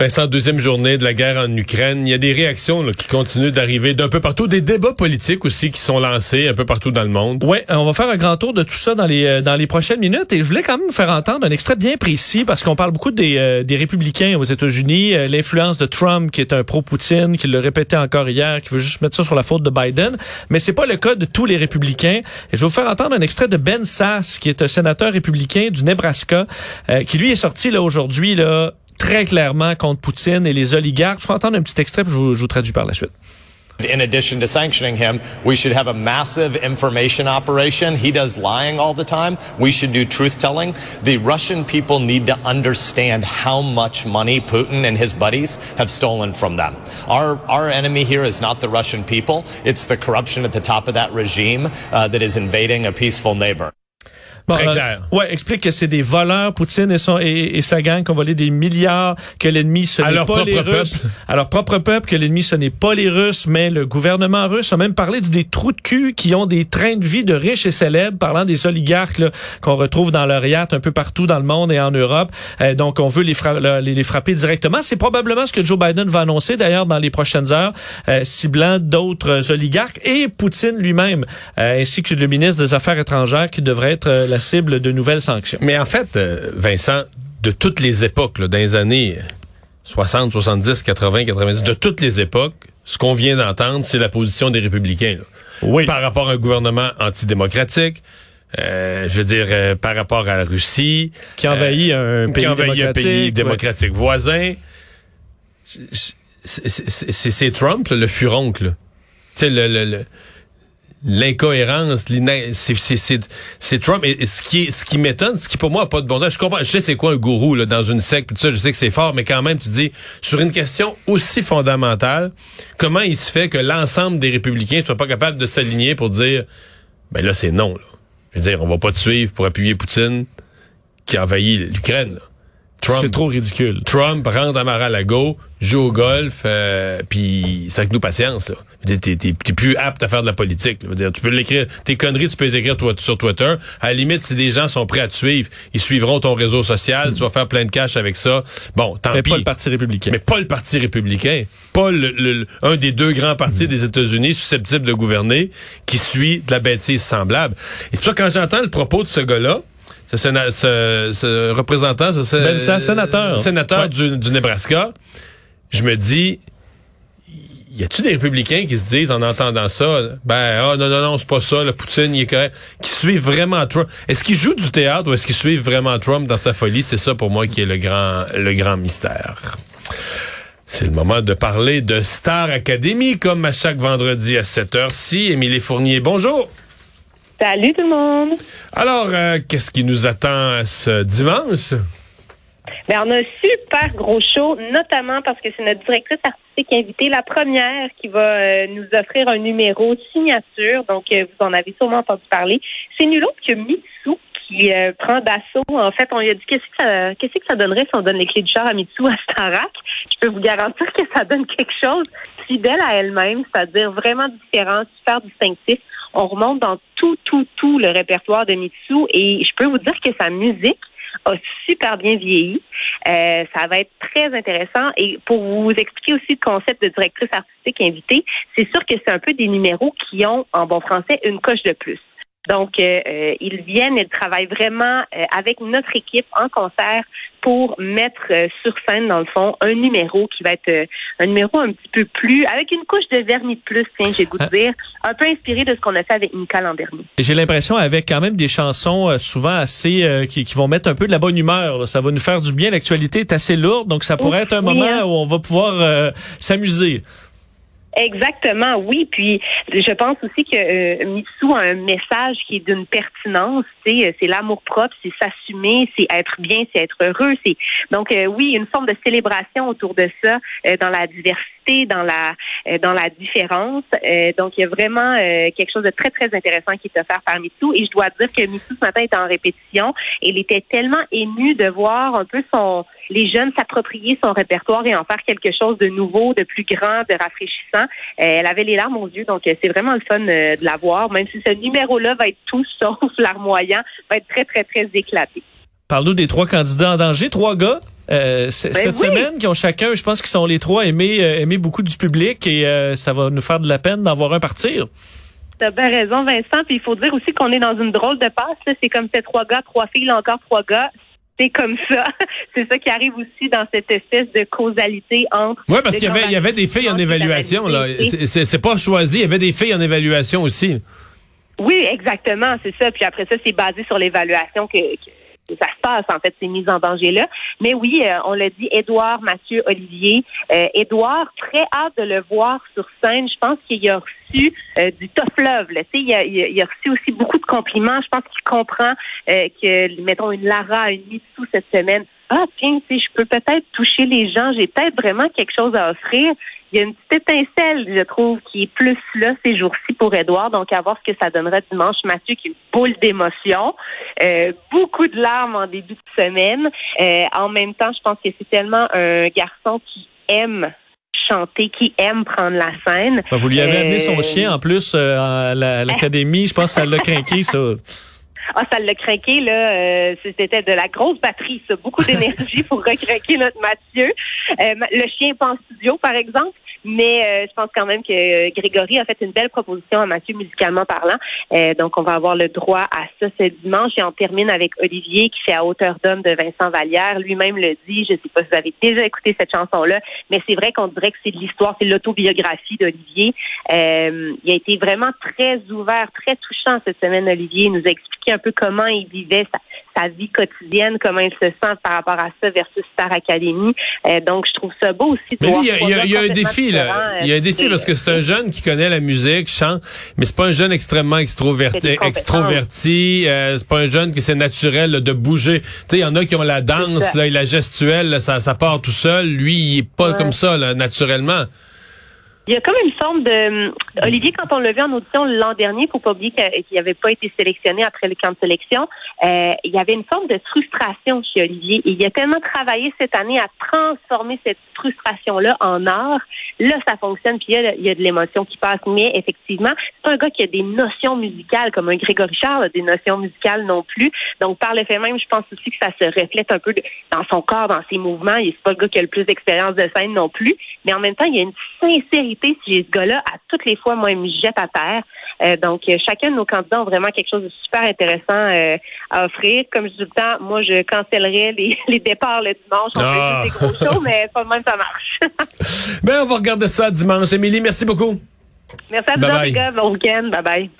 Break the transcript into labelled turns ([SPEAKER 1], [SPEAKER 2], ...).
[SPEAKER 1] Vincent, deuxième journée de la guerre en Ukraine. Il y a des réactions là, qui continuent d'arriver d'un peu partout, des débats politiques aussi qui sont lancés un peu partout dans le monde.
[SPEAKER 2] Ouais, on va faire un grand tour de tout ça dans les euh, dans les prochaines minutes et je voulais quand même faire entendre un extrait bien précis parce qu'on parle beaucoup des, euh, des républicains aux États-Unis, euh, l'influence de Trump qui est un pro-Poutine, qui le répétait encore hier, qui veut juste mettre ça sur la faute de Biden, mais c'est pas le cas de tous les républicains. Et je vais vous faire entendre un extrait de Ben Sass qui est un sénateur républicain du Nebraska qui lui est sorti là aujourd'hui là très clairement contre Poutine et les oligarques. Je vais entendre un petit extrait, puis je vous, je vous traduis par la suite.
[SPEAKER 3] In addition to sanctioning him, we should have a massive information operation. He does lying all the time. We should do truth telling. The Russian people need to understand how much money Putin and his buddies have stolen from them. Our, our enemy here is not the Russian people. It's the corruption at the top of that regime uh, that is invading a peaceful neighbor.
[SPEAKER 2] Bon,
[SPEAKER 1] Très
[SPEAKER 2] euh,
[SPEAKER 1] clair.
[SPEAKER 2] ouais, explique que c'est des voleurs, Poutine et, son, et, et sa gang qui ont volé des milliards, que l'ennemi ce n'est pas les Russes. À leur propre peuple, que l'ennemi ce n'est pas les Russes, mais le gouvernement russe a même parlé de des trous de cul qui ont des trains de vie de riches et célèbres, parlant des oligarques qu'on retrouve dans leur yacht un peu partout dans le monde et en Europe. Euh, donc on veut les, fra- les, les frapper directement. C'est probablement ce que Joe Biden va annoncer d'ailleurs dans les prochaines heures, euh, ciblant d'autres oligarques et Poutine lui-même, ainsi que le ministre des Affaires étrangères qui devrait être euh, la cible de nouvelles sanctions.
[SPEAKER 1] Mais en fait, euh, Vincent, de toutes les époques, là, dans les années 60, 70, 80, 90, de toutes les époques, ce qu'on vient d'entendre, c'est la position des républicains. là.
[SPEAKER 2] Oui.
[SPEAKER 1] Par rapport à un gouvernement antidémocratique, euh, je veux dire, euh, par rapport à la Russie,
[SPEAKER 2] qui envahit un pays
[SPEAKER 1] qui envahit un pays
[SPEAKER 2] démocratique,
[SPEAKER 1] démocratique voisin. C'est- Trump, là, le furoncle. Tu sais, le... le- le- L'incohérence, c'est Trump. Et, et ce qui ce qui m'étonne, ce qui pour moi a pas de bon sens. Je comprends, je sais c'est quoi un gourou là, dans une secte, tout ça, je sais que c'est fort, mais quand même, tu dis sur une question aussi fondamentale, comment il se fait que l'ensemble des républicains soient pas capables de s'aligner pour dire, ben là c'est non. Là. Je veux dire, on va pas te suivre pour appuyer Poutine qui envahit l'Ukraine. là. Trump,
[SPEAKER 2] C'est trop ridicule.
[SPEAKER 1] Trump rentre à Mar-a-Lago, joue au golf, euh, puis c'est avec nous patience. Là. T'es, t'es, t'es plus apte à faire de la politique. là. Dire, tu peux l'écrire, tes conneries, tu peux les écrire toi, sur Twitter. À la limite, si des gens sont prêts à te suivre, ils suivront ton réseau social, tu vas faire plein de cash avec ça. Bon, tant
[SPEAKER 2] Mais
[SPEAKER 1] pis.
[SPEAKER 2] pas le Parti républicain.
[SPEAKER 1] Mais pas le Parti républicain. Pas le, le- le- un des deux grands partis des États-Unis susceptibles de gouverner qui suit de la bêtise semblable. Et c'est pour ça que quand j'entends le propos de ce gars-là, ce, ce- ce représentant, ce,
[SPEAKER 2] Ben, sénateur.
[SPEAKER 1] sénateur
[SPEAKER 2] Ouais.
[SPEAKER 1] du, du Nebraska, je me dis, y a-tu des républicains qui se disent en entendant ça, ben ah non non non c'est pas ça, le Poutine il est correct, qui suivent vraiment Trump? Est-ce qu'ils jouent du théâtre ou est-ce qu'ils suivent vraiment Trump dans sa folie? C'est ça pour moi qui est le grand le grand mystère. C'est le moment de parler de Star Academy comme à chaque vendredi à cette heure-ci. Émilie Fournier, bonjour.
[SPEAKER 4] Salut tout le monde.
[SPEAKER 1] Alors, euh, qu'est-ce qui nous attend ce dimanche?
[SPEAKER 4] Ben, on a un super gros show, notamment parce que c'est notre directrice artistique invitée, la première qui va euh, nous offrir un numéro signature. Donc, euh, vous en avez sûrement entendu parler. C'est nul autre que Mitsu qui euh, prend d'assaut. En fait, on lui a dit qu'est-ce que ça, qu'est-ce que ça donnerait si on donne les clés du char à Mitsu à Starak. Je peux vous garantir que ça donne quelque chose fidèle à elle-même, c'est-à-dire vraiment différent, super distinctif. On remonte dans tout, tout, tout le répertoire de Mitsu et je peux vous dire que sa musique a super bien vieilli. Euh, ça va être très intéressant. Et pour vous expliquer aussi le concept de directrice artistique invitée, c'est sûr que c'est un peu des numéros qui ont, en bon français, une coche de plus. Donc, euh, euh, ils viennent, ils travaillent vraiment euh, avec notre équipe en concert pour mettre euh, sur scène, dans le fond, un numéro qui va être euh, un numéro un petit peu plus, avec une couche de vernis de plus, tiens, j'ai goût de dire, un peu inspiré de ce qu'on a fait avec Nicole l'an dernier.
[SPEAKER 2] J'ai l'impression avec quand même des chansons euh, souvent assez euh, qui, qui vont mettre un peu de la bonne humeur. là. Ça va nous faire du bien. L'actualité est assez lourde, donc ça pourrait être un
[SPEAKER 4] oui,
[SPEAKER 2] moment
[SPEAKER 4] hein.
[SPEAKER 2] où on va pouvoir euh, s'amuser.
[SPEAKER 4] Exactement, oui. Puis je pense aussi que euh, Mitsu a un message qui est d'une pertinence. C'est l'amour propre, c'est s'assumer, c'est être bien, c'est être heureux. C'est donc euh, oui, une forme de célébration autour de ça, euh, dans la diversité, dans la euh, dans la différence. Euh, donc il y a vraiment euh, quelque chose de très très intéressant qui est offert par Mitsu. Et je dois dire que Mitsu ce matin était en répétition. Il était tellement ému de voir un peu son les jeunes s'approprier son répertoire et en faire quelque chose de nouveau, de plus grand, de rafraîchissant. elle avait les larmes aux yeux, donc c'est vraiment le fun de la voir, même si ce numéro-là va être tout sauf larmoyant, va être très, très, très éclaté.
[SPEAKER 2] Parle-nous des trois candidats en danger, trois gars. Euh, cette ben semaine, qui ont chacun, je pense qu'ils sont les trois aimés, euh, aimés beaucoup du public et euh, ça va nous faire de la peine d'en voir un partir.
[SPEAKER 4] T'as bien raison, Vincent. Puis il faut dire aussi qu'on est dans une drôle de passe. C'est comme ces trois gars, trois filles, encore trois gars. C'est comme ça. C'est ça qui arrive aussi dans cette espèce de causalité entre.
[SPEAKER 1] Oui, parce qu'il y y avait des filles en évaluation. Là. C'est pas choisi. Il y avait des filles en évaluation aussi.
[SPEAKER 4] Oui, exactement, c'est ça. Puis après ça, c'est basé sur l'évaluation que, ça se passe, en fait, ces mises en danger-là. Mais oui, euh, on l'a dit, Édouard, Mathieu, Olivier. Euh, Édouard, très hâte de le voir sur scène. Je pense qu'il a reçu euh, du tough love. Là. Il, a, il, a, reçu aussi beaucoup de compliments. Je pense qu'il comprend que, mettons, une Lara une sous cette semaine. Ah, tiens, je peux peut-être toucher les gens. J'ai peut-être vraiment quelque chose à offrir il y a une petite étincelle, je trouve, qui est plus là ces jours-ci pour Edouard. Donc, à voir ce que ça donnerait dimanche. Mathieu qui est une boule d'émotion. Euh, beaucoup de larmes en début de semaine. Euh, en même temps, je pense que c'est tellement un garçon qui aime chanter, qui aime prendre la scène.
[SPEAKER 2] Ben, vous lui avez amené son euh, chien en plus à l'académie. Je pense que ça l'a craqué, ça.
[SPEAKER 4] Ah, ça l'a craqué, là. Euh, c'était de la grosse batterie, ça. Beaucoup d'énergie pour recraquer notre Mathieu. Euh, le chien pas en studio, par exemple. Mais euh, je pense quand même que euh, Grégory a fait une belle proposition à Mathieu musicalement parlant. Euh, donc, on va avoir le droit à ça ce dimanche. Et on termine avec Olivier qui fait à hauteur d'homme de Vincent Vallière. Lui-même le dit. Je ne sais pas si vous avez déjà écouté cette chanson-là, mais c'est vrai qu'on dirait que c'est de l'histoire, c'est l'autobiographie d'Olivier. il a été vraiment très ouvert, très touchant cette semaine, Olivier. Il nous a expliqué un peu comment il vivait sa, sa vie quotidienne, comment il se sent par rapport à ça versus Star Academy. Euh, donc, je trouve ça beau aussi.
[SPEAKER 1] mais il y a, un défi, là. Il y a un défi parce que c'est un jeune qui connaît la musique, chante, mais c'est pas un jeune extrêmement extroverti. extroverti euh, c'est pas un jeune qui c'est naturel de bouger. Tu sais, il y en a qui ont la danse, là, et la gestuelle, ça, ça part tout seul. Lui, il est pas comme ça, là, naturellement.
[SPEAKER 4] Il y a comme une forme de... Olivier, quand on l'a vu en audition l'an dernier, faut pas oublier qu'il n'avait pas été sélectionné après le camp de sélection, euh, il y avait une forme de frustration chez Olivier. Il a tellement travaillé cette année à transformer cette frustration-là en art. Là, ça fonctionne, puis il y a, il y a de l'émotion qui passe. Mais effectivement, c'est un gars qui a des notions musicales, comme un Grégory Charles a des notions musicales non plus. Donc, par le fait même, je pense aussi que ça se reflète un peu dans son corps, dans ses mouvements. Il n'est pas le gars qui a le plus d'expérience de scène non plus. Mais en même temps, il y a une sincérité si ce gars-là, à toutes les fois, moi, il me jette à terre. Euh, donc, euh, chacun de nos candidats ont vraiment quelque chose de super intéressant euh, à offrir. Comme je dis tout le temps, moi, je cancellerais les, départs le dimanche. On ah. des gros shows, mais pas de même, ça marche.
[SPEAKER 1] ben, on va regarder ça dimanche. Émilie, merci beaucoup.
[SPEAKER 4] Merci à vous, les gars. Bon week-end. Bye-bye.